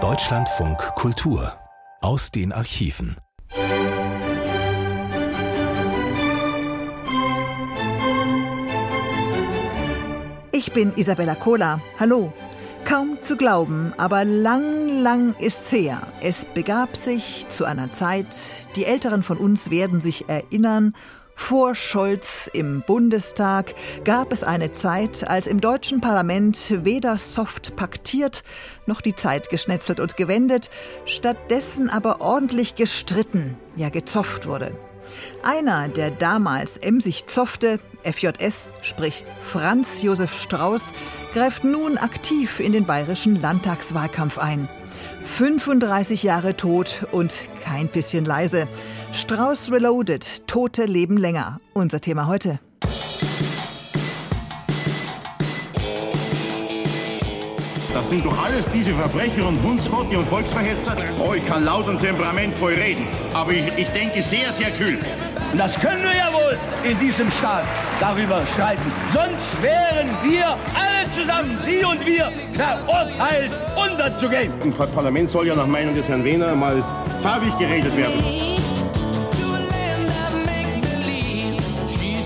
Deutschlandfunk Kultur aus den Archiven. Ich bin Isabella Kohler. Hallo. Kaum zu glauben, aber lang, lang ist's her. Es begab sich zu einer Zeit, die Älteren von uns werden sich erinnern, vor Scholz im Bundestag gab es eine Zeit, als im deutschen Parlament weder soft paktiert noch die Zeit geschnetzelt und gewendet, stattdessen aber ordentlich gestritten, ja gezofft wurde. Einer, der damals emsig zoffte, FJS, sprich Franz Josef Strauß, greift nun aktiv in den bayerischen Landtagswahlkampf ein. 35 Jahre tot und kein bisschen leise. Strauß Reloaded, Tote leben länger. Unser Thema heute. Das sind doch alles diese Verbrecher und Hundsfotti und Volksverhetzer. Oh, ich kann laut und temperamentvoll reden, aber ich, ich denke sehr, sehr kühl. Und das können wir ja wohl in diesem Staat darüber streiten. Sonst wären wir alle zusammen, Sie und wir, verurteilt, unterzugehen. Im Parlament soll ja nach Meinung des Herrn Wehner mal farbig geredet werden.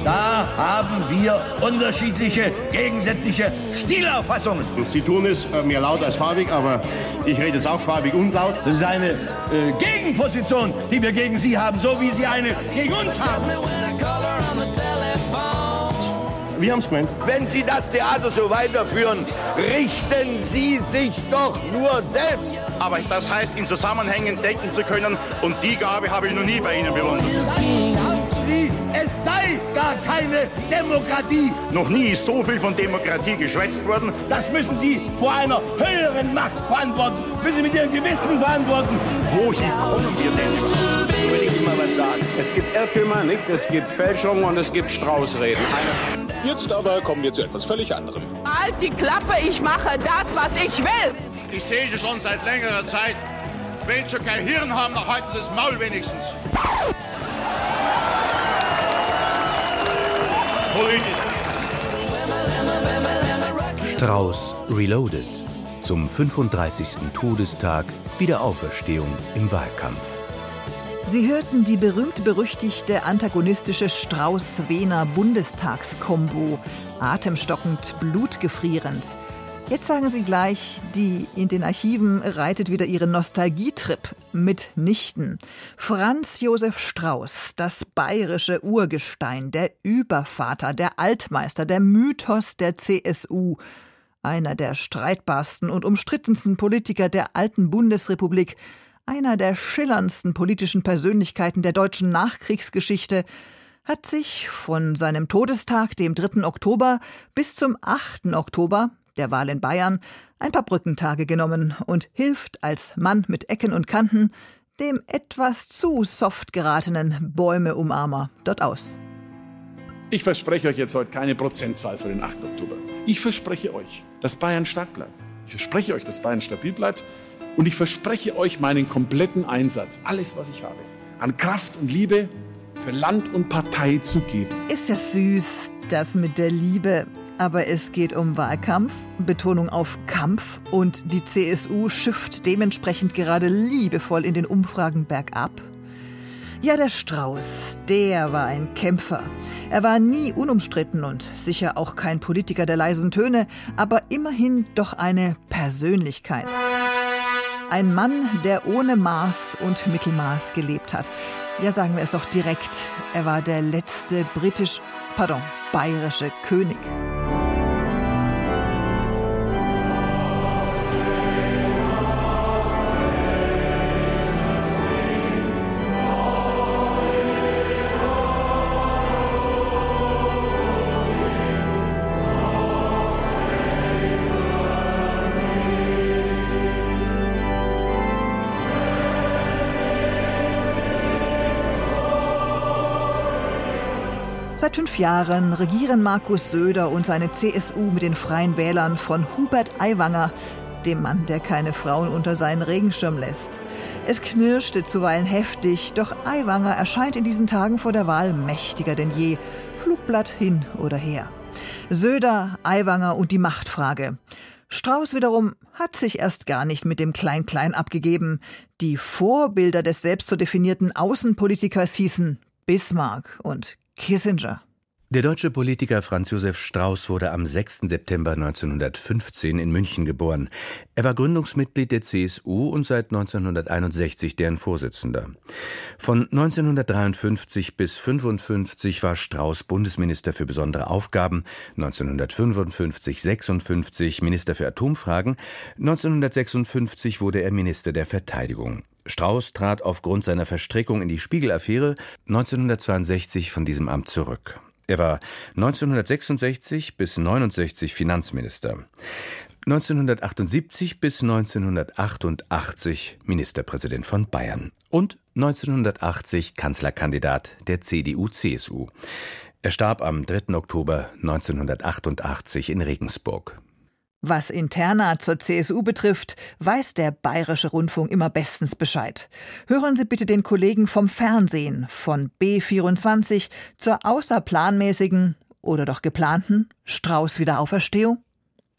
Da haben wir unterschiedliche, gegensätzliche Stilauffassungen. Und Sie tun es äh, mehr laut als farbig, aber ich rede jetzt auch farbig unlaut. Das ist eine äh, Gegenposition, die wir gegen Sie haben, so wie Sie eine gegen uns haben. Wir haben es gemeint. Wenn Sie das Theater so weiterführen, richten Sie sich doch nur selbst. Aber das heißt, in Zusammenhängen denken zu können und die Gabe habe ich noch nie bei Ihnen bewundert. Sie, es sei gar keine Demokratie. Noch nie ist so viel von Demokratie geschwätzt worden. Das müssen Sie vor einer höheren Macht verantworten. Müssen Sie mit Ihrem Gewissen verantworten. Wohin kommen wir denn? Will ich mal was sagen? Es gibt Irrtümer, nicht? Es gibt Fälschungen und es gibt Straußreden. Jetzt aber kommen wir zu etwas völlig anderem. Halt die Klappe, ich mache das, was ich will. Ich sehe sie schon seit längerer Zeit. Wenn schon kein Hirn haben, dann halten sie das Maul wenigstens. Strauß Reloaded zum 35. Todestag Wiederauferstehung im Wahlkampf. Sie hörten die berühmt-berüchtigte antagonistische Strauß-Wehner Bundestagskombo. Atemstockend, blutgefrierend. Jetzt sagen Sie gleich, die in den Archiven reitet wieder ihren Nostalgietrip mitnichten. Franz Josef Strauß, das bayerische Urgestein, der Übervater, der Altmeister, der Mythos der CSU. Einer der streitbarsten und umstrittensten Politiker der alten Bundesrepublik, einer der schillerndsten politischen Persönlichkeiten der deutschen Nachkriegsgeschichte, hat sich von seinem Todestag, dem 3. Oktober, bis zum 8. Oktober, der Wahl in Bayern, ein paar Brückentage genommen und hilft als Mann mit Ecken und Kanten dem etwas zu soft geratenen Bäume-Umarmer dort aus. Ich verspreche euch jetzt heute keine Prozentzahl für den 8. Oktober. Ich verspreche euch, dass Bayern stark bleibt. Ich verspreche euch, dass Bayern stabil bleibt. Und ich verspreche euch meinen kompletten Einsatz, alles, was ich habe, an Kraft und Liebe für Land und Partei zu geben. Ist ja süß, das mit der Liebe. Aber es geht um Wahlkampf, Betonung auf Kampf und die CSU schifft dementsprechend gerade liebevoll in den Umfragen bergab. Ja, der Strauß, der war ein Kämpfer. Er war nie unumstritten und sicher auch kein Politiker der leisen Töne, aber immerhin doch eine Persönlichkeit. Ein Mann, der ohne Maß und Mittelmaß gelebt hat. Ja, sagen wir es doch direkt. Er war der letzte britisch, pardon, bayerische König. Seit fünf Jahren regieren Markus Söder und seine CSU mit den Freien Wählern von Hubert Aiwanger, dem Mann, der keine Frauen unter seinen Regenschirm lässt. Es knirschte zuweilen heftig, doch Aiwanger erscheint in diesen Tagen vor der Wahl mächtiger denn je. Flugblatt hin oder her. Söder, Aiwanger und die Machtfrage. Strauß wiederum hat sich erst gar nicht mit dem Klein-Klein abgegeben. Die Vorbilder des selbst so definierten Außenpolitikers hießen Bismarck und Kissinger. Der deutsche Politiker Franz Josef Strauß wurde am 6. September 1915 in München geboren. Er war Gründungsmitglied der CSU und seit 1961 deren Vorsitzender. Von 1953 bis 1955 war Strauß Bundesminister für besondere Aufgaben, 1955 56 Minister für Atomfragen, 1956 wurde er Minister der Verteidigung. Strauß trat aufgrund seiner Verstrickung in die Spiegel-Affäre 1962 von diesem Amt zurück. Er war 1966 bis 69 Finanzminister. 1978 bis 1988 Ministerpräsident von Bayern und 1980 Kanzlerkandidat der CDU-CSU. Er starb am 3. Oktober 1988 in Regensburg. Was Interna zur CSU betrifft, weiß der Bayerische Rundfunk immer bestens Bescheid. Hören Sie bitte den Kollegen vom Fernsehen von B24 zur außerplanmäßigen oder doch geplanten Strauß-Wiederauferstehung.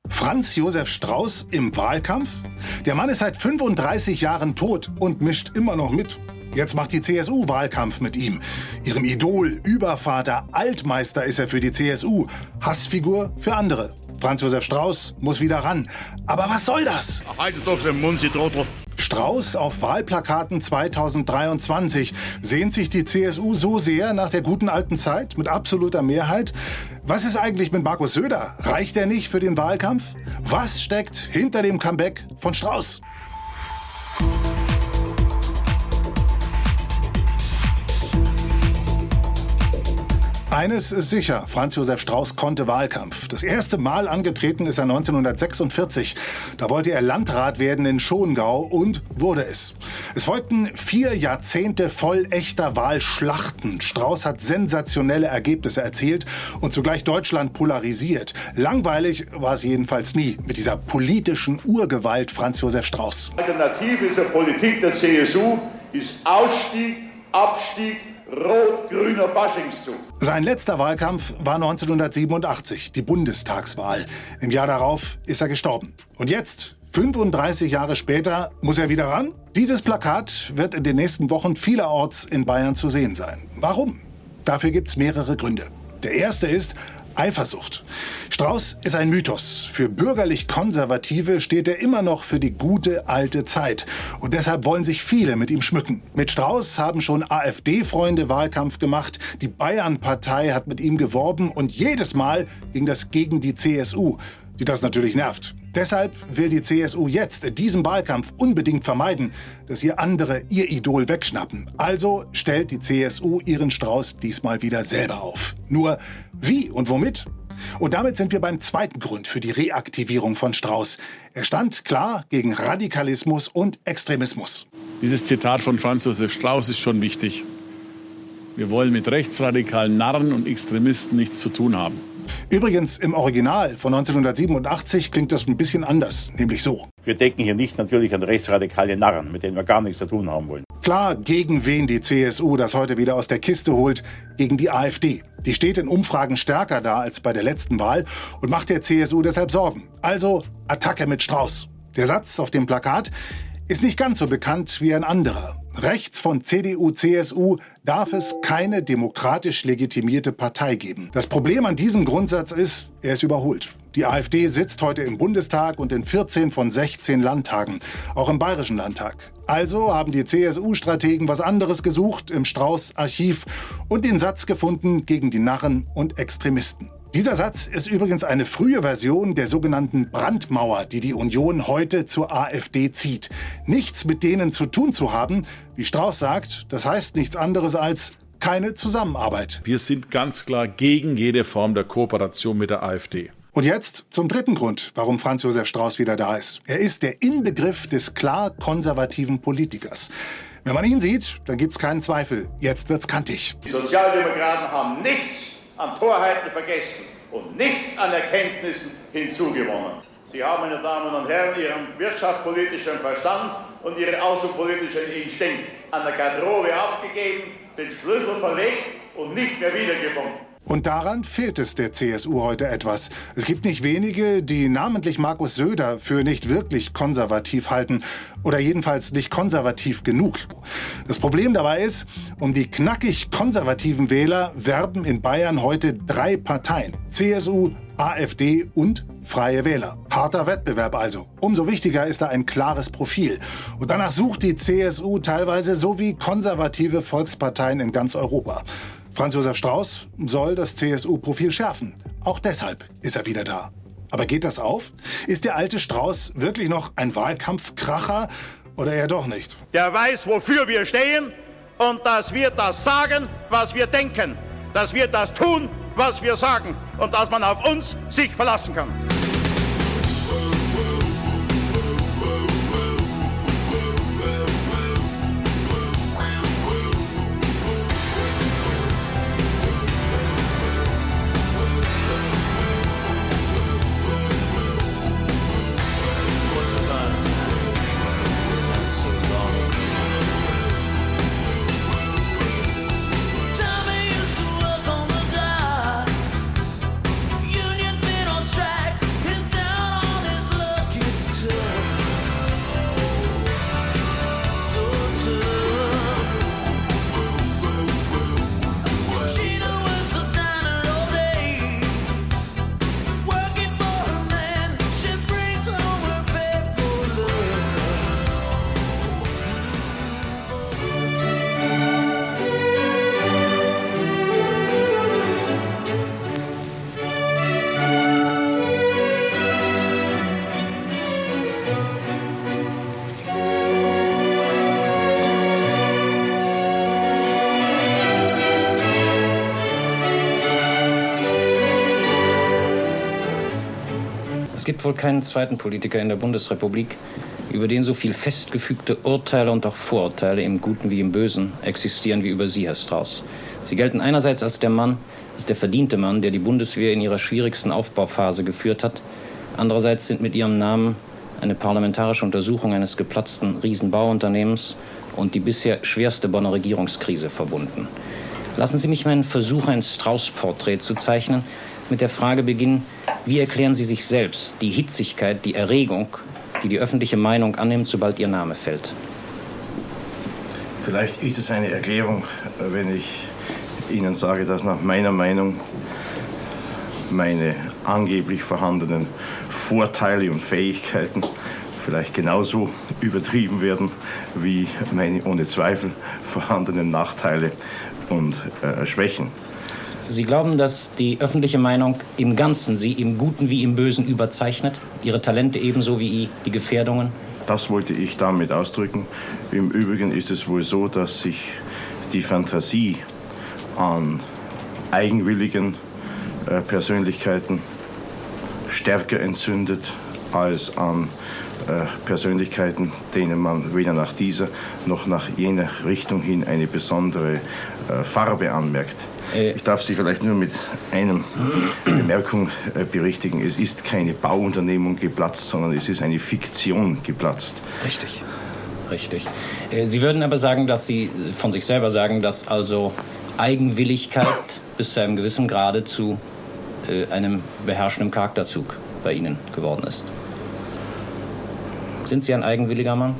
Franz Josef Strauß im Wahlkampf? Der Mann ist seit 35 Jahren tot und mischt immer noch mit. Jetzt macht die CSU Wahlkampf mit ihm. Ihrem Idol, Übervater, Altmeister ist er für die CSU. Hassfigur für andere. Franz Josef Strauß muss wieder ran. Aber was soll das? Halt es doch den Mund, Sie Trottel. Strauß auf Wahlplakaten 2023. Sehnt sich die CSU so sehr nach der guten alten Zeit mit absoluter Mehrheit? Was ist eigentlich mit Markus Söder? Reicht er nicht für den Wahlkampf? Was steckt hinter dem Comeback von Strauß? Eines ist sicher, Franz Josef Strauß konnte Wahlkampf. Das erste Mal angetreten ist er 1946. Da wollte er Landrat werden in Schongau und wurde es. Es folgten vier Jahrzehnte voll echter Wahlschlachten. Strauß hat sensationelle Ergebnisse erzielt und zugleich Deutschland polarisiert. Langweilig war es jedenfalls nie mit dieser politischen Urgewalt Franz Josef Strauß. Alternative zur Politik der CSU ist Ausstieg, Abstieg, rot-grüner Faschingszug. Sein letzter Wahlkampf war 1987, die Bundestagswahl. Im Jahr darauf ist er gestorben. Und jetzt, 35 Jahre später, muss er wieder ran? Dieses Plakat wird in den nächsten Wochen vielerorts in Bayern zu sehen sein. Warum? Dafür gibt es mehrere Gründe. Der erste ist, Eifersucht. Strauß ist ein Mythos. Für bürgerlich-Konservative steht er immer noch für die gute alte Zeit. Und deshalb wollen sich viele mit ihm schmücken. Mit Strauß haben schon AfD-Freunde Wahlkampf gemacht. Die Bayern-Partei hat mit ihm geworben. Und jedes Mal ging das gegen die CSU, die das natürlich nervt. Deshalb will die CSU jetzt in diesem Wahlkampf unbedingt vermeiden, dass ihr andere ihr Idol wegschnappen. Also stellt die CSU ihren Strauß diesmal wieder selber auf. Nur wie und womit? Und damit sind wir beim zweiten Grund für die Reaktivierung von Strauß. Er stand klar gegen Radikalismus und Extremismus. Dieses Zitat von Franz Josef Strauß ist schon wichtig. Wir wollen mit rechtsradikalen Narren und Extremisten nichts zu tun haben. Übrigens, im Original von 1987 klingt das ein bisschen anders, nämlich so. Wir denken hier nicht natürlich an rechtsradikale Narren, mit denen wir gar nichts zu tun haben wollen. Klar, gegen wen die CSU das heute wieder aus der Kiste holt, gegen die AfD. Die steht in Umfragen stärker da als bei der letzten Wahl und macht der CSU deshalb Sorgen. Also Attacke mit Strauß. Der Satz auf dem Plakat ist nicht ganz so bekannt wie ein anderer. Rechts von CDU, CSU darf es keine demokratisch legitimierte Partei geben. Das Problem an diesem Grundsatz ist, er ist überholt. Die AfD sitzt heute im Bundestag und in 14 von 16 Landtagen, auch im Bayerischen Landtag. Also haben die CSU-Strategen was anderes gesucht im Strauß-Archiv und den Satz gefunden gegen die Narren und Extremisten. Dieser Satz ist übrigens eine frühe Version der sogenannten Brandmauer, die die Union heute zur AfD zieht. Nichts mit denen zu tun zu haben, wie Strauß sagt, das heißt nichts anderes als keine Zusammenarbeit. Wir sind ganz klar gegen jede Form der Kooperation mit der AfD. Und jetzt zum dritten Grund, warum Franz Josef Strauß wieder da ist. Er ist der Inbegriff des klar konservativen Politikers. Wenn man ihn sieht, dann gibt's keinen Zweifel. Jetzt wird's kantig. Die Sozialdemokraten haben nichts an Torheiten vergessen und nichts an Erkenntnissen hinzugewonnen. Sie haben, meine Damen und Herren, Ihren wirtschaftspolitischen Verstand und Ihren außenpolitischen Instinkt an der Garderobe abgegeben, den Schlüssel verlegt und nicht mehr wiedergefunden. Und daran fehlt es der CSU heute etwas. Es gibt nicht wenige, die namentlich Markus Söder für nicht wirklich konservativ halten oder jedenfalls nicht konservativ genug. Das Problem dabei ist, um die knackig konservativen Wähler werben in Bayern heute drei Parteien. CSU, AfD und Freie Wähler. Harter Wettbewerb also. Umso wichtiger ist da ein klares Profil. Und danach sucht die CSU teilweise so wie konservative Volksparteien in ganz Europa. Franz Josef Strauß soll das CSU-Profil schärfen. Auch deshalb ist er wieder da. Aber geht das auf? Ist der alte Strauß wirklich noch ein Wahlkampfkracher oder eher doch nicht? Der weiß, wofür wir stehen und dass wir das sagen, was wir denken. Dass wir das tun, was wir sagen und dass man auf uns sich verlassen kann. Es gibt wohl keinen zweiten Politiker in der Bundesrepublik, über den so viel festgefügte Urteile und auch Vorurteile im Guten wie im Bösen existieren wie über Sie, Herr Strauß. Sie gelten einerseits als der Mann, als der verdiente Mann, der die Bundeswehr in ihrer schwierigsten Aufbauphase geführt hat. Andererseits sind mit Ihrem Namen eine parlamentarische Untersuchung eines geplatzten Riesenbauunternehmens und die bisher schwerste Bonner Regierungskrise verbunden. Lassen Sie mich meinen Versuch, ein Strauß-Porträt zu zeichnen, mit der Frage beginnen, wie erklären Sie sich selbst die Hitzigkeit, die Erregung, die die öffentliche Meinung annimmt, sobald Ihr Name fällt? Vielleicht ist es eine Erklärung, wenn ich Ihnen sage, dass nach meiner Meinung meine angeblich vorhandenen Vorteile und Fähigkeiten vielleicht genauso übertrieben werden wie meine ohne Zweifel vorhandenen Nachteile und äh, Schwächen. Sie glauben, dass die öffentliche Meinung im Ganzen Sie im Guten wie im Bösen überzeichnet? Ihre Talente ebenso wie die Gefährdungen? Das wollte ich damit ausdrücken. Im Übrigen ist es wohl so, dass sich die Fantasie an eigenwilligen äh, Persönlichkeiten stärker entzündet als an äh, Persönlichkeiten, denen man weder nach dieser noch nach jener Richtung hin eine besondere äh, Farbe anmerkt. Äh. Ich darf Sie vielleicht nur mit einer Bemerkung äh, berichtigen. Es ist keine Bauunternehmung geplatzt, sondern es ist eine Fiktion geplatzt. Richtig. Richtig. Äh, Sie würden aber sagen, dass Sie von sich selber sagen, dass also Eigenwilligkeit bis zu einem gewissen Grade zu einem beherrschenden Charakterzug bei Ihnen geworden ist. Sind Sie ein eigenwilliger Mann?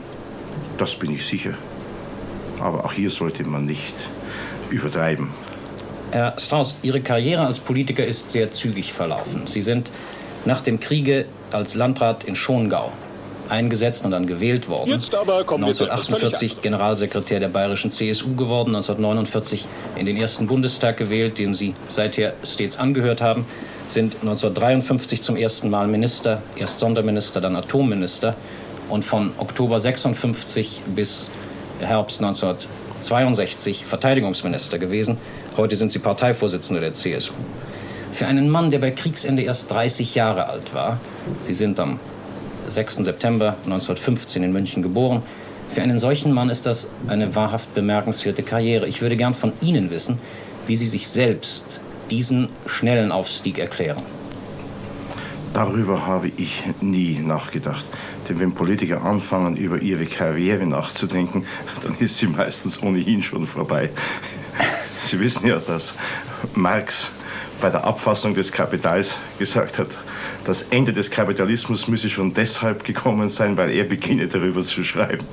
Das bin ich sicher. Aber auch hier sollte man nicht übertreiben. Herr Strauß, Ihre Karriere als Politiker ist sehr zügig verlaufen. Sie sind nach dem Kriege als Landrat in Schongau eingesetzt und dann gewählt worden. Jetzt aber kommen 1948 Generalsekretär der bayerischen CSU geworden, 1949 in den ersten Bundestag gewählt, dem Sie seither stets angehört haben, sind 1953 zum ersten Mal Minister, erst Sonderminister, dann Atomminister und von Oktober 56 bis Herbst 1962 Verteidigungsminister gewesen. Heute sind Sie Parteivorsitzender der CSU. Für einen Mann, der bei Kriegsende erst 30 Jahre alt war, Sie sind am 6. September 1915 in München geboren, für einen solchen Mann ist das eine wahrhaft bemerkenswerte Karriere. Ich würde gern von Ihnen wissen, wie Sie sich selbst diesen schnellen Aufstieg erklären. Darüber habe ich nie nachgedacht. Denn wenn Politiker anfangen, über ihre Karriere nachzudenken, dann ist sie meistens ohnehin schon vorbei. Sie wissen ja, dass Marx bei der Abfassung des Kapitals gesagt hat, das Ende des Kapitalismus müsse schon deshalb gekommen sein, weil er beginne darüber zu schreiben.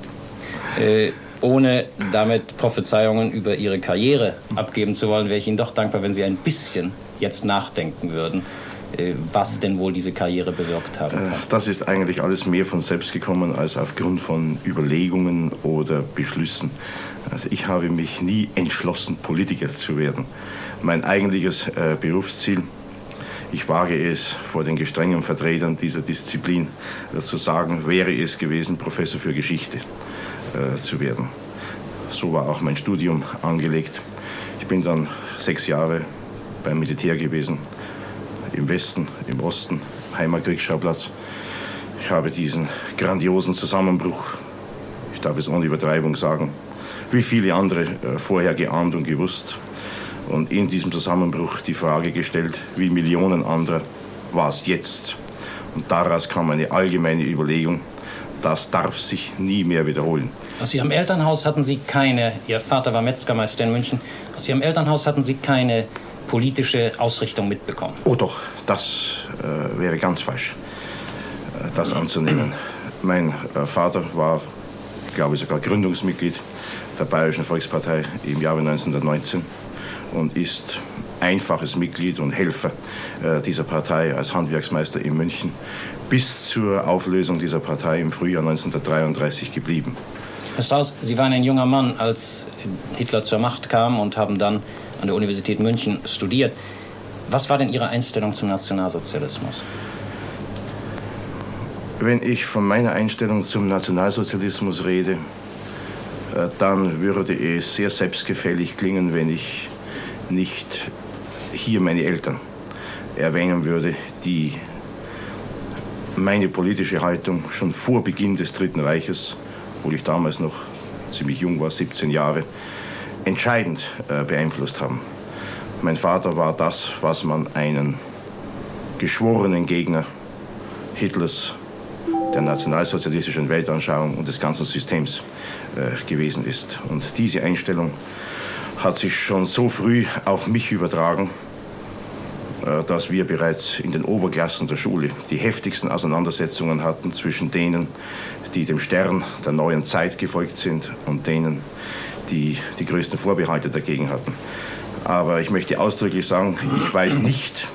Äh, ohne damit Prophezeiungen über Ihre Karriere abgeben zu wollen, wäre ich Ihnen doch dankbar, wenn Sie ein bisschen jetzt nachdenken würden, was denn wohl diese Karriere bewirkt haben kann. Äh, das ist eigentlich alles mehr von selbst gekommen als aufgrund von Überlegungen oder Beschlüssen. Also ich habe mich nie entschlossen, Politiker zu werden. Mein eigentliches äh, Berufsziel ich wage es vor den gestrengen Vertretern dieser Disziplin äh, zu sagen, wäre es gewesen, Professor für Geschichte äh, zu werden. So war auch mein Studium angelegt. Ich bin dann sechs Jahre beim Militär gewesen, im Westen, im Osten, Heimatkriegsschauplatz. Ich habe diesen grandiosen Zusammenbruch, ich darf es ohne Übertreibung sagen, wie viele andere äh, vorher geahnt und gewusst und in diesem Zusammenbruch die Frage gestellt, wie Millionen anderer, was jetzt? Und daraus kam eine allgemeine Überlegung, das darf sich nie mehr wiederholen. Aus Ihrem Elternhaus hatten Sie keine, Ihr Vater war Metzgermeister in München, aus Ihrem Elternhaus hatten Sie keine politische Ausrichtung mitbekommen? Oh doch, das äh, wäre ganz falsch, äh, das anzunehmen. Mein äh, Vater war, glaube ich, sogar Gründungsmitglied der Bayerischen Volkspartei im Jahre 1919 und ist einfaches Mitglied und Helfer äh, dieser Partei als Handwerksmeister in München bis zur Auflösung dieser Partei im Frühjahr 1933 geblieben. Herr Strauß, Sie waren ein junger Mann, als Hitler zur Macht kam und haben dann an der Universität München studiert. Was war denn Ihre Einstellung zum Nationalsozialismus? Wenn ich von meiner Einstellung zum Nationalsozialismus rede, äh, dann würde es sehr selbstgefällig klingen, wenn ich nicht hier meine Eltern erwähnen würde, die meine politische Haltung schon vor Beginn des Dritten Reiches, obwohl ich damals noch ziemlich jung war, 17 Jahre, entscheidend äh, beeinflusst haben. Mein Vater war das, was man einen geschworenen Gegner Hitlers, der nationalsozialistischen Weltanschauung und des ganzen Systems äh, gewesen ist. Und diese Einstellung hat sich schon so früh auf mich übertragen, äh, dass wir bereits in den Oberklassen der Schule die heftigsten Auseinandersetzungen hatten zwischen denen, die dem Stern der neuen Zeit gefolgt sind und denen, die die größten Vorbehalte dagegen hatten. Aber ich möchte ausdrücklich sagen, ich weiß nicht,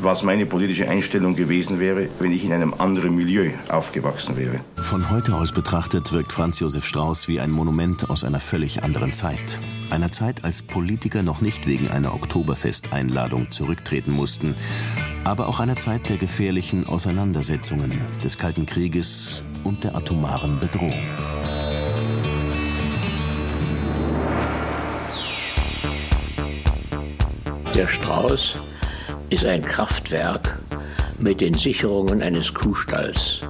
was meine politische Einstellung gewesen wäre, wenn ich in einem anderen Milieu aufgewachsen wäre. Von heute aus betrachtet wirkt Franz Josef Strauß wie ein Monument aus einer völlig anderen Zeit. Einer Zeit, als Politiker noch nicht wegen einer Oktoberfesteinladung zurücktreten mussten, aber auch einer Zeit der gefährlichen Auseinandersetzungen, des Kalten Krieges und der atomaren Bedrohung. Der Strauß ist ein Kraftwerk mit den Sicherungen eines Kuhstalls.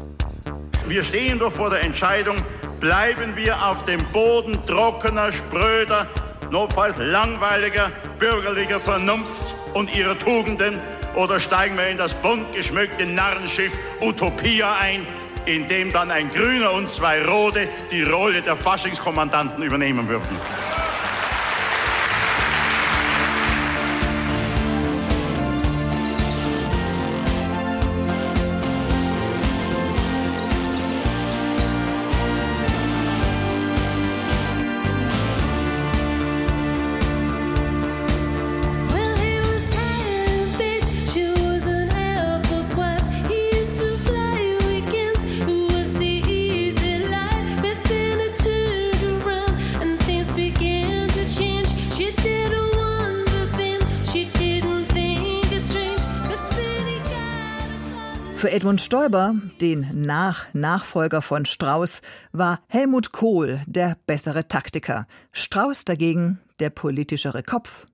Wir stehen doch vor der Entscheidung, bleiben wir auf dem Boden trockener, spröder, notfalls langweiliger bürgerlicher Vernunft und ihrer Tugenden oder steigen wir in das bunt geschmückte Narrenschiff Utopia ein, in dem dann ein Grüner und zwei Rote die Rolle der Faschingskommandanten übernehmen würden. Edmund Stoiber, den Nach-Nachfolger von Strauß, war Helmut Kohl der bessere Taktiker, Strauß dagegen der politischere Kopf.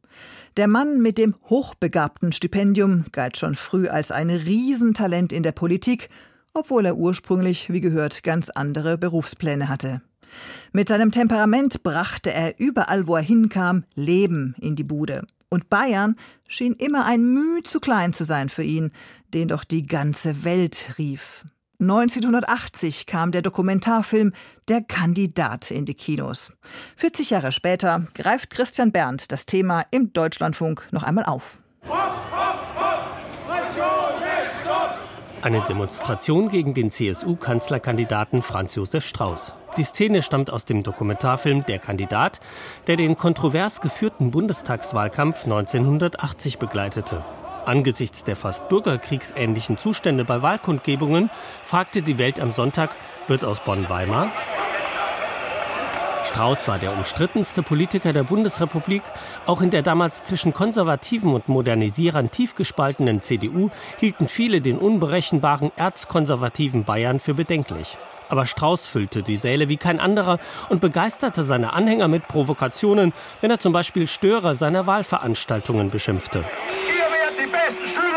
Der Mann mit dem hochbegabten Stipendium galt schon früh als ein Riesentalent in der Politik, obwohl er ursprünglich, wie gehört, ganz andere Berufspläne hatte. Mit seinem Temperament brachte er überall, wo er hinkam, Leben in die Bude. Und Bayern schien immer ein Müh zu klein zu sein für ihn, den doch die ganze Welt rief. 1980 kam der Dokumentarfilm Der Kandidat in die Kinos. 40 Jahre später greift Christian Berndt das Thema im Deutschlandfunk noch einmal auf. Eine Demonstration gegen den CSU-Kanzlerkandidaten Franz Josef Strauß. Die Szene stammt aus dem Dokumentarfilm Der Kandidat, der den kontrovers geführten Bundestagswahlkampf 1980 begleitete. Angesichts der fast bürgerkriegsähnlichen Zustände bei Wahlkundgebungen fragte die Welt am Sonntag, wird aus Bonn-Weimar? Strauß war der umstrittenste Politiker der Bundesrepublik. Auch in der damals zwischen Konservativen und Modernisierern tief gespaltenen CDU hielten viele den unberechenbaren erzkonservativen Bayern für bedenklich. Aber Strauß füllte die Säle wie kein anderer und begeisterte seine Anhänger mit Provokationen, wenn er zum Beispiel Störer seiner Wahlveranstaltungen beschimpfte.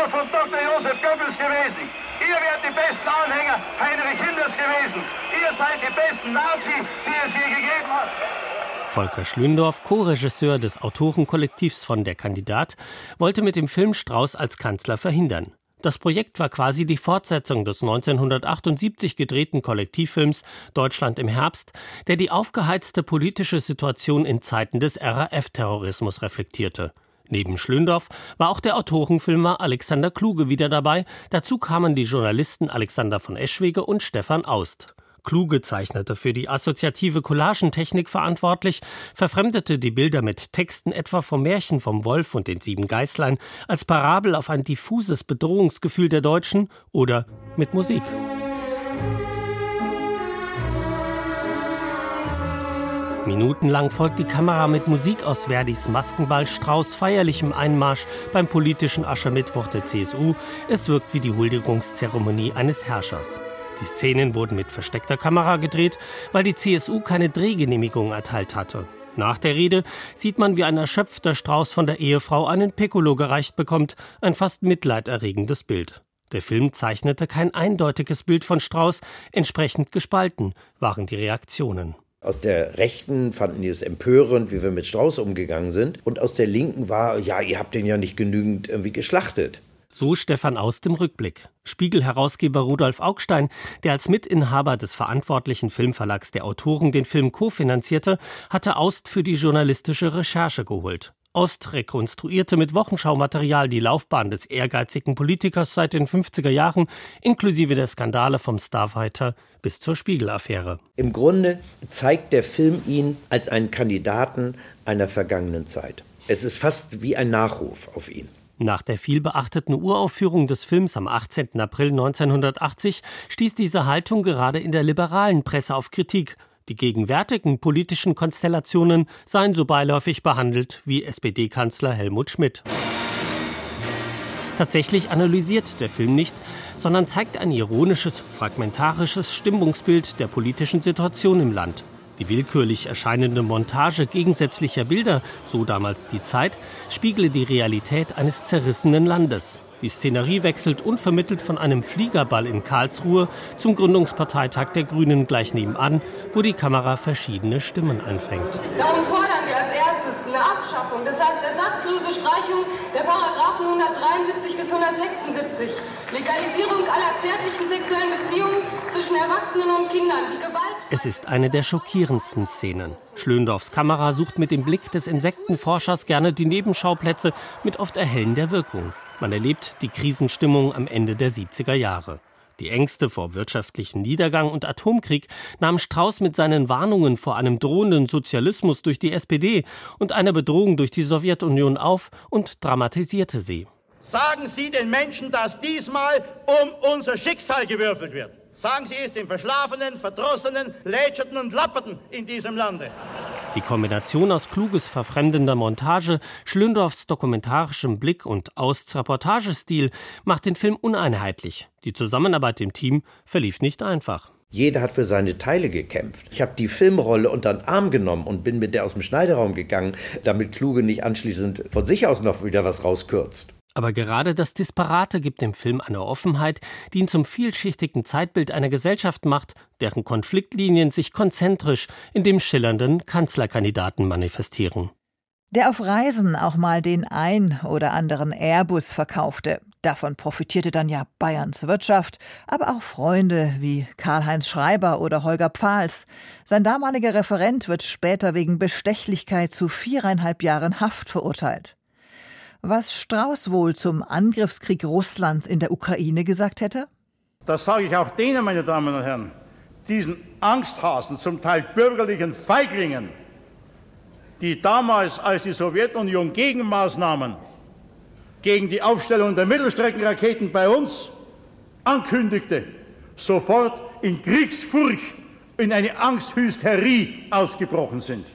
Ihr von Dr. Josef Goebbels gewesen. Ihr wärt die besten Anhänger Heinrich Himmlers gewesen. Ihr seid die besten Nazi, die es je gegeben hat. Volker Schlündorf, Co-Regisseur des Autorenkollektivs von Der Kandidat, wollte mit dem Film Strauß als Kanzler verhindern. Das Projekt war quasi die Fortsetzung des 1978 gedrehten Kollektivfilms Deutschland im Herbst, der die aufgeheizte politische Situation in Zeiten des RAF-Terrorismus reflektierte. Neben Schlöndorff war auch der Autorenfilmer Alexander Kluge wieder dabei. Dazu kamen die Journalisten Alexander von Eschwege und Stefan Aust. Kluge zeichnete für die assoziative Collagentechnik verantwortlich, verfremdete die Bilder mit Texten etwa vom Märchen vom Wolf und den sieben Geißlein als Parabel auf ein diffuses Bedrohungsgefühl der Deutschen oder mit Musik. Minutenlang folgt die Kamera mit Musik aus Verdis Maskenball Strauß feierlichem Einmarsch beim politischen Aschermittwoch der CSU. Es wirkt wie die Huldigungszeremonie eines Herrschers. Die Szenen wurden mit versteckter Kamera gedreht, weil die CSU keine Drehgenehmigung erteilt hatte. Nach der Rede sieht man, wie ein erschöpfter Strauß von der Ehefrau einen Piccolo gereicht bekommt, ein fast mitleiderregendes Bild. Der Film zeichnete kein eindeutiges Bild von Strauß, entsprechend gespalten waren die Reaktionen. Aus der Rechten fanden die es empörend, wie wir mit Strauß umgegangen sind. Und aus der Linken war, ja, ihr habt den ja nicht genügend irgendwie geschlachtet. So Stefan aus dem Rückblick. Spiegel-Herausgeber Rudolf Augstein, der als Mitinhaber des verantwortlichen Filmverlags der Autoren den Film kofinanzierte, hatte Aust für die journalistische Recherche geholt. Ost rekonstruierte mit Wochenschaumaterial die Laufbahn des ehrgeizigen Politikers seit den 50er Jahren, inklusive der Skandale vom Starfighter bis zur Spiegel-Affäre. Im Grunde zeigt der Film ihn als einen Kandidaten einer vergangenen Zeit. Es ist fast wie ein Nachruf auf ihn. Nach der vielbeachteten Uraufführung des Films am 18. April 1980 stieß diese Haltung gerade in der liberalen Presse auf Kritik. Die gegenwärtigen politischen Konstellationen seien so beiläufig behandelt wie SPD-Kanzler Helmut Schmidt. Tatsächlich analysiert der Film nicht, sondern zeigt ein ironisches, fragmentarisches Stimmungsbild der politischen Situation im Land. Die willkürlich erscheinende Montage gegensätzlicher Bilder, so damals die Zeit, spiegle die Realität eines zerrissenen Landes. Die Szenerie wechselt unvermittelt von einem Fliegerball in Karlsruhe zum Gründungsparteitag der Grünen gleich nebenan, wo die Kamera verschiedene Stimmen einfängt. Darum fordern wir als erstes eine Abschaffung, das heißt ersatzlose Streichung der Paragraphen 173 bis 176, Legalisierung aller zärtlichen sexuellen Beziehungen zwischen Erwachsenen und Kindern, die Gewalt. Es ist eine der schockierendsten Szenen. Schlöndorffs Kamera sucht mit dem Blick des Insektenforschers gerne die Nebenschauplätze mit oft erhellender Wirkung. Man erlebt die Krisenstimmung am Ende der 70er Jahre. Die Ängste vor wirtschaftlichem Niedergang und Atomkrieg nahm Strauß mit seinen Warnungen vor einem drohenden Sozialismus durch die SPD und einer Bedrohung durch die Sowjetunion auf und dramatisierte sie. Sagen Sie den Menschen, dass diesmal um unser Schicksal gewürfelt wird. Sagen Sie es den Verschlafenen, Verdrossenen, Lätscherten und Lapperten in diesem Lande. Die Kombination aus kluges, verfremdender Montage, Schlöndorffs dokumentarischem Blick und Austs Reportagestil macht den Film uneinheitlich. Die Zusammenarbeit im Team verlief nicht einfach. Jeder hat für seine Teile gekämpft. Ich habe die Filmrolle unter den Arm genommen und bin mit der aus dem Schneideraum gegangen, damit Kluge nicht anschließend von sich aus noch wieder was rauskürzt. Aber gerade das Disparate gibt dem Film eine Offenheit, die ihn zum vielschichtigen Zeitbild einer Gesellschaft macht, deren Konfliktlinien sich konzentrisch in dem schillernden Kanzlerkandidaten manifestieren. Der auf Reisen auch mal den ein oder anderen Airbus verkaufte. Davon profitierte dann ja Bayerns Wirtschaft, aber auch Freunde wie Karl-Heinz Schreiber oder Holger Pfahls. Sein damaliger Referent wird später wegen Bestechlichkeit zu viereinhalb Jahren Haft verurteilt. Was Strauß wohl zum Angriffskrieg Russlands in der Ukraine gesagt hätte? Das sage ich auch denen, meine Damen und Herren, diesen Angsthasen, zum Teil bürgerlichen Feiglingen, die damals, als die Sowjetunion Gegenmaßnahmen gegen die Aufstellung der Mittelstreckenraketen bei uns ankündigte, sofort in Kriegsfurcht, in eine Angsthysterie ausgebrochen sind.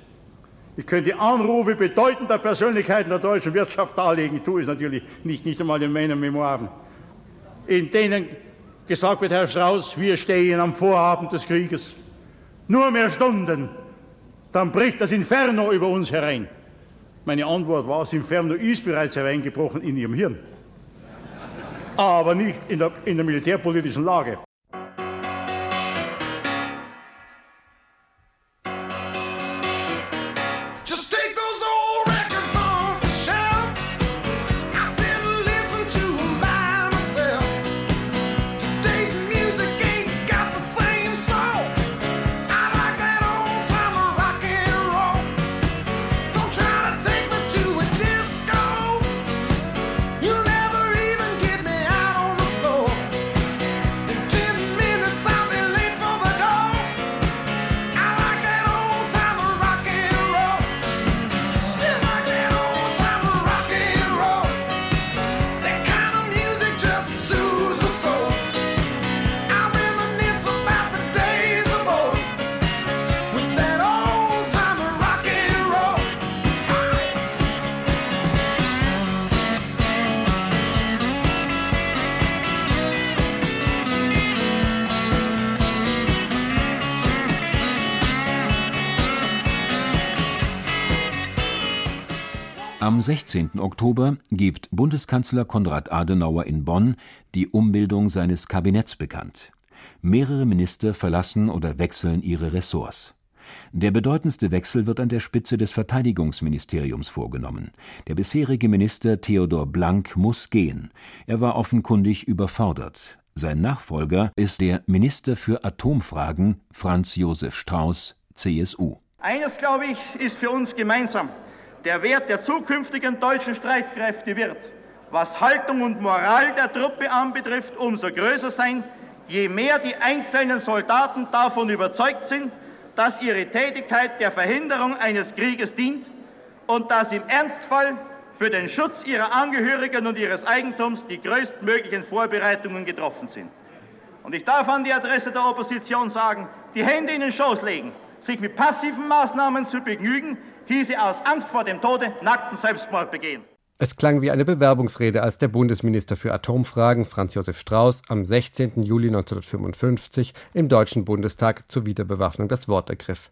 Ich könnte Anrufe bedeutender Persönlichkeiten der deutschen Wirtschaft darlegen, tue es natürlich nicht, nicht einmal in meinen Memoiren, in denen gesagt wird, Herr Strauß, wir stehen am Vorabend des Krieges. Nur mehr Stunden, dann bricht das Inferno über uns herein. Meine Antwort war, das Inferno ist bereits hereingebrochen in Ihrem Hirn, aber nicht in der, in der militärpolitischen Lage. Am 16. Oktober gibt Bundeskanzler Konrad Adenauer in Bonn die Umbildung seines Kabinetts bekannt. Mehrere Minister verlassen oder wechseln ihre Ressorts. Der bedeutendste Wechsel wird an der Spitze des Verteidigungsministeriums vorgenommen. Der bisherige Minister Theodor Blank muss gehen. Er war offenkundig überfordert. Sein Nachfolger ist der Minister für Atomfragen Franz Josef Strauß, CSU. Eines, glaube ich, ist für uns gemeinsam der Wert der zukünftigen deutschen Streitkräfte wird, was Haltung und Moral der Truppe anbetrifft, umso größer sein, je mehr die einzelnen Soldaten davon überzeugt sind, dass ihre Tätigkeit der Verhinderung eines Krieges dient und dass im Ernstfall für den Schutz ihrer Angehörigen und ihres Eigentums die größtmöglichen Vorbereitungen getroffen sind. Und ich darf an die Adresse der Opposition sagen, die Hände in den Schoß legen, sich mit passiven Maßnahmen zu begnügen, hieße aus Angst vor dem Tode nackten Selbstmord begehen. Es klang wie eine Bewerbungsrede, als der Bundesminister für Atomfragen Franz Josef Strauß am 16. Juli 1955 im Deutschen Bundestag zur Wiederbewaffnung das Wort ergriff.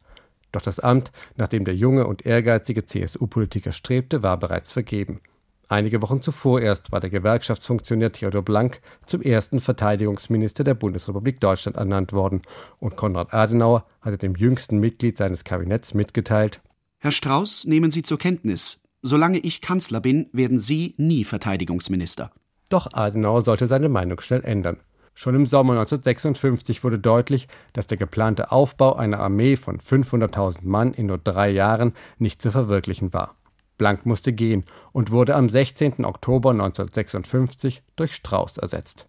Doch das Amt, nach dem der junge und ehrgeizige CSU-Politiker strebte, war bereits vergeben. Einige Wochen zuvor erst war der Gewerkschaftsfunktionär Theodor Blank zum ersten Verteidigungsminister der Bundesrepublik Deutschland ernannt worden, und Konrad Adenauer hatte dem jüngsten Mitglied seines Kabinetts mitgeteilt, Herr Strauß, nehmen Sie zur Kenntnis, solange ich Kanzler bin, werden Sie nie Verteidigungsminister. Doch Adenauer sollte seine Meinung schnell ändern. Schon im Sommer 1956 wurde deutlich, dass der geplante Aufbau einer Armee von 500.000 Mann in nur drei Jahren nicht zu verwirklichen war. Blank musste gehen und wurde am 16. Oktober 1956 durch Strauß ersetzt.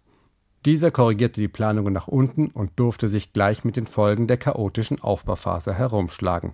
Dieser korrigierte die Planungen nach unten und durfte sich gleich mit den Folgen der chaotischen Aufbauphase herumschlagen.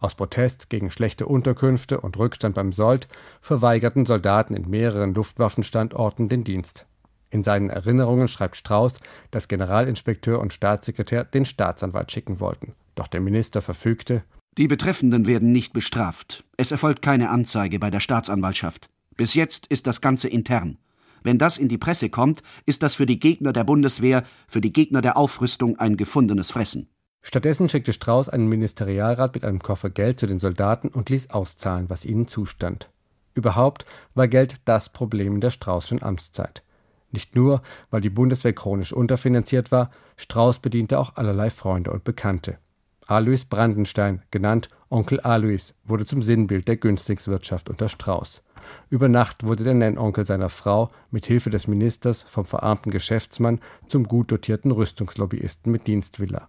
Aus Protest gegen schlechte Unterkünfte und Rückstand beim Sold verweigerten Soldaten in mehreren Luftwaffenstandorten den Dienst. In seinen Erinnerungen schreibt Strauß, dass Generalinspekteur und Staatssekretär den Staatsanwalt schicken wollten. Doch der Minister verfügte: Die Betreffenden werden nicht bestraft. Es erfolgt keine Anzeige bei der Staatsanwaltschaft. Bis jetzt ist das Ganze intern. Wenn das in die Presse kommt, ist das für die Gegner der Bundeswehr, für die Gegner der Aufrüstung ein gefundenes Fressen. Stattdessen schickte Strauß einen Ministerialrat mit einem Koffer Geld zu den Soldaten und ließ auszahlen, was ihnen zustand. Überhaupt war Geld das Problem in der Straußschen Amtszeit. Nicht nur, weil die Bundeswehr chronisch unterfinanziert war, Strauß bediente auch allerlei Freunde und Bekannte. Alois Brandenstein, genannt Onkel Alois, wurde zum Sinnbild der Günstlingswirtschaft unter Strauß. Über Nacht wurde der Nennonkel seiner Frau mit Hilfe des Ministers vom verarmten Geschäftsmann zum gut dotierten Rüstungslobbyisten mit Dienstvilla.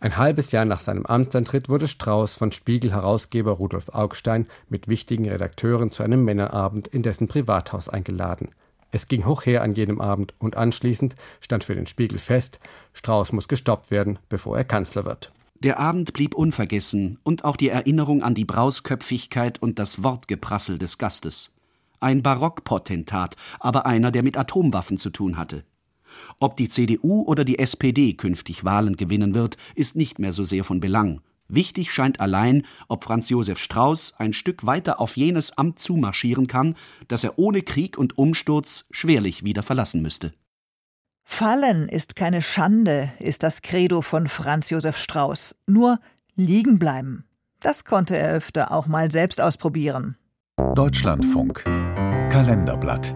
Ein halbes Jahr nach seinem Amtsantritt wurde Strauß von Spiegel-Herausgeber Rudolf Augstein mit wichtigen Redakteuren zu einem Männerabend in dessen Privathaus eingeladen. Es ging hoch her an jenem Abend und anschließend stand für den Spiegel fest, Strauß muss gestoppt werden, bevor er Kanzler wird. Der Abend blieb unvergessen und auch die Erinnerung an die Brausköpfigkeit und das Wortgeprassel des Gastes. Ein Barockpotentat, aber einer, der mit Atomwaffen zu tun hatte. Ob die CDU oder die SPD künftig Wahlen gewinnen wird, ist nicht mehr so sehr von Belang. Wichtig scheint allein, ob Franz Josef Strauß ein Stück weiter auf jenes Amt zumarschieren kann, das er ohne Krieg und Umsturz schwerlich wieder verlassen müsste. Fallen ist keine Schande, ist das Credo von Franz Josef Strauß. Nur liegen bleiben. Das konnte er öfter auch mal selbst ausprobieren. Deutschlandfunk Kalenderblatt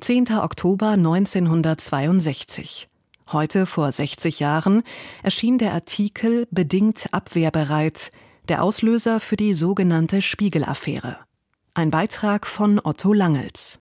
10. Oktober 1962 Heute vor 60 Jahren erschien der Artikel Bedingt abwehrbereit, der Auslöser für die sogenannte Spiegel-Affäre. Ein Beitrag von Otto Langels.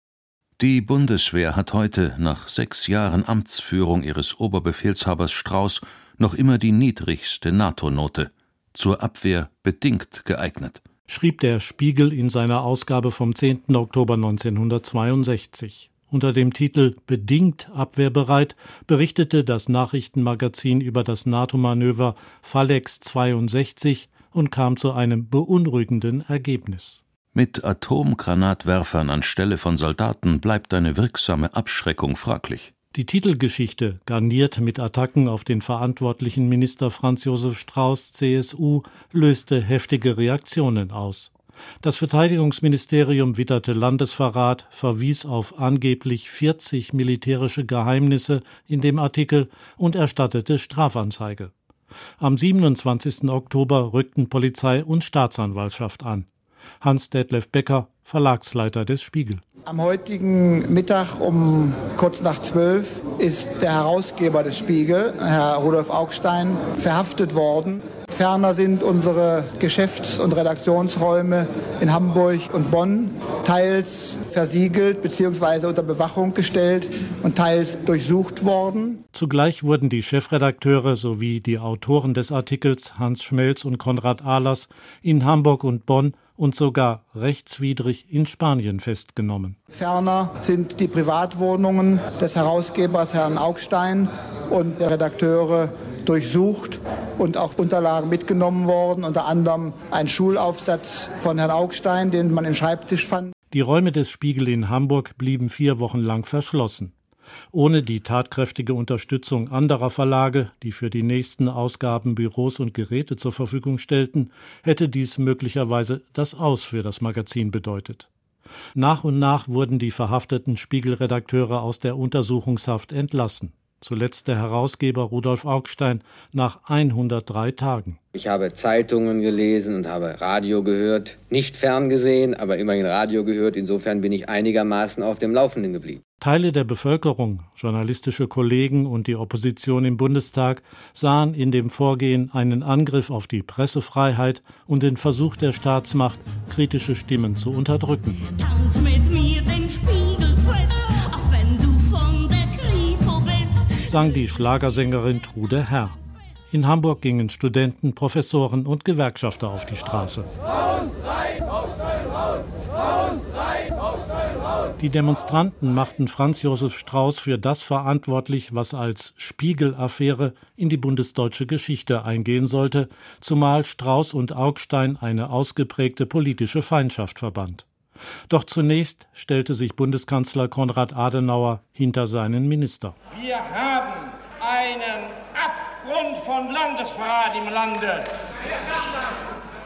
Die Bundeswehr hat heute, nach sechs Jahren Amtsführung ihres Oberbefehlshabers Strauß, noch immer die niedrigste NATO-Note. Zur Abwehr bedingt geeignet. Schrieb der Spiegel in seiner Ausgabe vom 10. Oktober 1962. Unter dem Titel Bedingt abwehrbereit berichtete das Nachrichtenmagazin über das NATO-Manöver Falex 62 und kam zu einem beunruhigenden Ergebnis. Mit Atomgranatwerfern anstelle von Soldaten bleibt eine wirksame Abschreckung fraglich. Die Titelgeschichte, garniert mit Attacken auf den verantwortlichen Minister Franz Josef Strauß CSU, löste heftige Reaktionen aus. Das Verteidigungsministerium witterte Landesverrat, verwies auf angeblich 40 militärische Geheimnisse in dem Artikel und erstattete Strafanzeige. Am 27. Oktober rückten Polizei und Staatsanwaltschaft an. Hans-Detlef Becker, Verlagsleiter des Spiegel. Am heutigen Mittag um kurz nach zwölf ist der Herausgeber des Spiegel, Herr Rudolf Augstein, verhaftet worden. Ferner sind unsere Geschäfts- und Redaktionsräume in Hamburg und Bonn teils versiegelt bzw. unter Bewachung gestellt und teils durchsucht worden. Zugleich wurden die Chefredakteure sowie die Autoren des Artikels Hans Schmelz und Konrad Ahlers in Hamburg und Bonn und sogar rechtswidrig in Spanien festgenommen. Ferner sind die Privatwohnungen des Herausgebers Herrn Augstein und der Redakteure durchsucht und auch Unterlagen mitgenommen worden, unter anderem ein Schulaufsatz von Herrn Augstein, den man im Schreibtisch fand. Die Räume des Spiegel in Hamburg blieben vier Wochen lang verschlossen. Ohne die tatkräftige Unterstützung anderer Verlage, die für die nächsten Ausgaben Büros und Geräte zur Verfügung stellten, hätte dies möglicherweise das Aus für das Magazin bedeutet. Nach und nach wurden die verhafteten Spiegelredakteure aus der Untersuchungshaft entlassen zuletzt der Herausgeber Rudolf Augstein nach 103 Tagen. Ich habe Zeitungen gelesen und habe Radio gehört, nicht ferngesehen, aber immerhin Radio gehört. Insofern bin ich einigermaßen auf dem Laufenden geblieben. Teile der Bevölkerung, journalistische Kollegen und die Opposition im Bundestag sahen in dem Vorgehen einen Angriff auf die Pressefreiheit und den Versuch der Staatsmacht, kritische Stimmen zu unterdrücken. Tanz mit mir den Spiegeltwist, sang die Schlagersängerin Trude Herr. In Hamburg gingen Studenten, Professoren und Gewerkschafter auf die Straße. Raus, rein, Baustein, raus! Raus, rein, Baustein, raus! Die Demonstranten machten Franz Josef Strauß für das verantwortlich, was als Spiegel-Affäre in die bundesdeutsche Geschichte eingehen sollte, zumal Strauß und Augstein eine ausgeprägte politische Feindschaft verband. Doch zunächst stellte sich Bundeskanzler Konrad Adenauer hinter seinen Minister. Wir haben einen Abgrund von Landesverrat im Lande.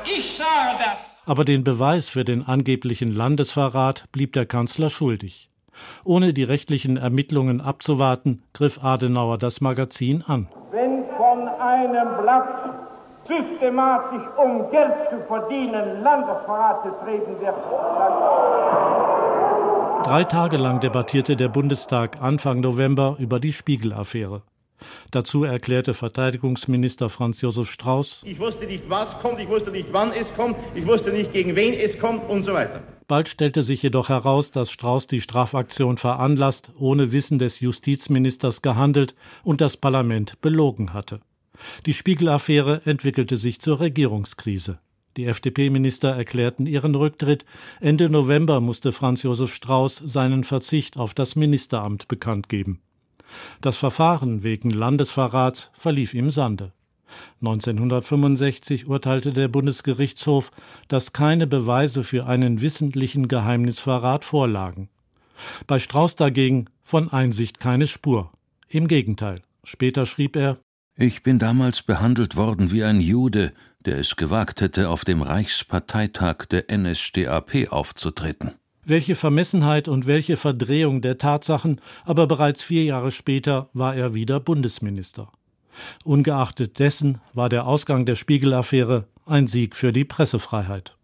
Ich sage das. Aber den Beweis für den angeblichen Landesverrat blieb der Kanzler schuldig. Ohne die rechtlichen Ermittlungen abzuwarten, griff Adenauer das Magazin an. Wenn von einem Blatt systematisch um Geld zu verdienen Landesverrat betrieben wird, Drei Tage lang debattierte der Bundestag Anfang November über die Spiegel-Affäre. Dazu erklärte Verteidigungsminister Franz Josef Strauß Ich wusste nicht, was kommt, ich wusste nicht, wann es kommt, ich wusste nicht, gegen wen es kommt und so weiter. Bald stellte sich jedoch heraus, dass Strauß die Strafaktion veranlasst, ohne Wissen des Justizministers gehandelt und das Parlament belogen hatte. Die Spiegel-Affäre entwickelte sich zur Regierungskrise. Die FDP-Minister erklärten ihren Rücktritt. Ende November musste Franz Josef Strauß seinen Verzicht auf das Ministeramt bekannt geben. Das Verfahren wegen Landesverrats verlief im Sande. 1965 urteilte der Bundesgerichtshof, dass keine Beweise für einen wissentlichen Geheimnisverrat vorlagen. Bei Strauß dagegen von Einsicht keine Spur. Im Gegenteil. Später schrieb er Ich bin damals behandelt worden wie ein Jude, der es gewagt hätte, auf dem Reichsparteitag der NSDAP aufzutreten. Welche Vermessenheit und welche Verdrehung der Tatsachen, aber bereits vier Jahre später war er wieder Bundesminister. Ungeachtet dessen war der Ausgang der Spiegel-Affäre ein Sieg für die Pressefreiheit.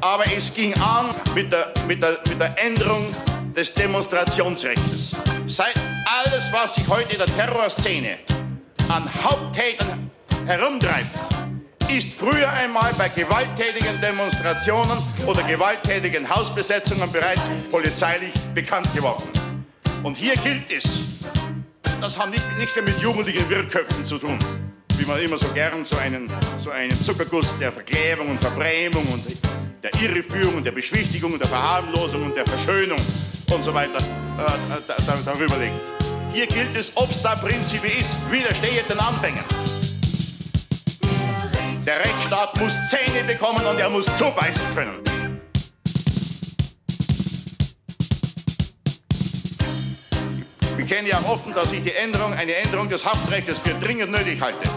Aber es ging an mit der, mit der, mit der Änderung des Demonstrationsrechts. Seit alles, was sich heute in der Terrorszene an Haupttätern herumtreibt, ist früher einmal bei gewalttätigen Demonstrationen oder gewalttätigen Hausbesetzungen bereits polizeilich bekannt geworden. Und hier gilt es, das hat nicht, nichts mehr mit jugendlichen Wirrköpfen zu tun, wie man immer so gern so einen, so einen Zuckerguss der Verklärung und Verbrämung und der Irreführung und der Beschwichtigung und der Verharmlosung und der Verschönung und so weiter äh, da, da, darüber legt. Hier gilt es, obsta principi ist, widerstehet den Anfängern. Der Rechtsstaat muss Zähne bekommen und er muss zubeißen können. Wir kennen ja offen, dass ich die Änderung, eine Änderung des Haftrechts für dringend nötig halte.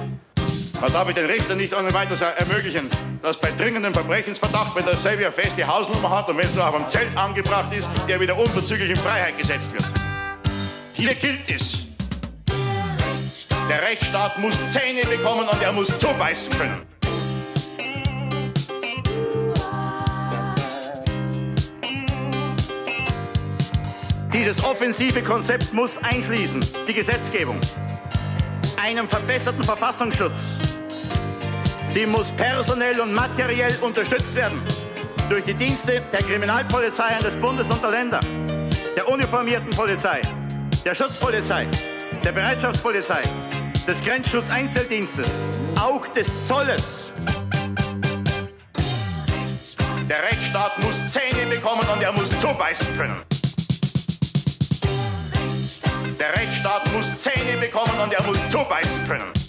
Man darf ich den Richter nicht ohne weiteres ermöglichen, dass bei dringendem Verbrechensverdacht, wenn derselbe eine feste Hausnummer hat und wenn es nur auf einem Zelt angebracht ist, der wieder unverzüglich in Freiheit gesetzt wird. Hier gilt es. Der Rechtsstaat muss Zähne bekommen und er muss zubeißen können. Dieses offensive Konzept muss einschließen die Gesetzgebung, einen verbesserten Verfassungsschutz. Sie muss personell und materiell unterstützt werden durch die Dienste der Kriminalpolizeien des Bundes und der Länder, der uniformierten Polizei, der Schutzpolizei, der Bereitschaftspolizei, des Grenzschutzeinzeldienstes, auch des Zolles. Der Rechtsstaat muss Zähne bekommen und er muss zubeißen können. Der Rechtsstaat muss Zähne bekommen und er muss zubeißen können.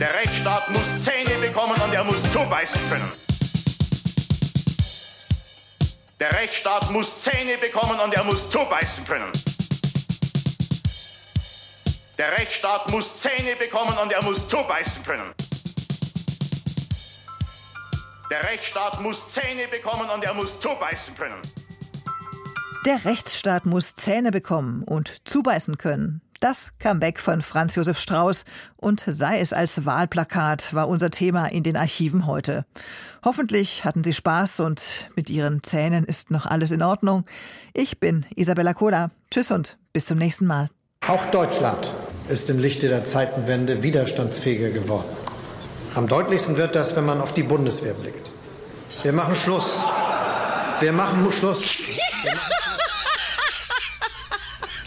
Der Rechtsstaat muss Zähne bekommen und er muss zubeißen können. Der Rechtsstaat muss Zähne bekommen und er muss zubeißen können. Der Rechtsstaat muss Zähne bekommen und er muss zubeißen können. Der Rechtsstaat muss Zähne bekommen und er muss zubeißen können. Der Rechtsstaat muss Zähne bekommen und zubeißen können. Das Comeback von Franz Josef Strauß und sei es als Wahlplakat war unser Thema in den Archiven heute. Hoffentlich hatten Sie Spaß und mit Ihren Zähnen ist noch alles in Ordnung. Ich bin Isabella Koda. Tschüss und bis zum nächsten Mal. Auch Deutschland ist im Lichte der Zeitenwende widerstandsfähiger geworden. Am deutlichsten wird das, wenn man auf die Bundeswehr blickt. Wir machen Schluss. Wir machen Schluss. Wir machen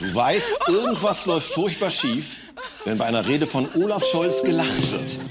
Du weißt, irgendwas läuft furchtbar schief, wenn bei einer Rede von Olaf Scholz gelacht wird.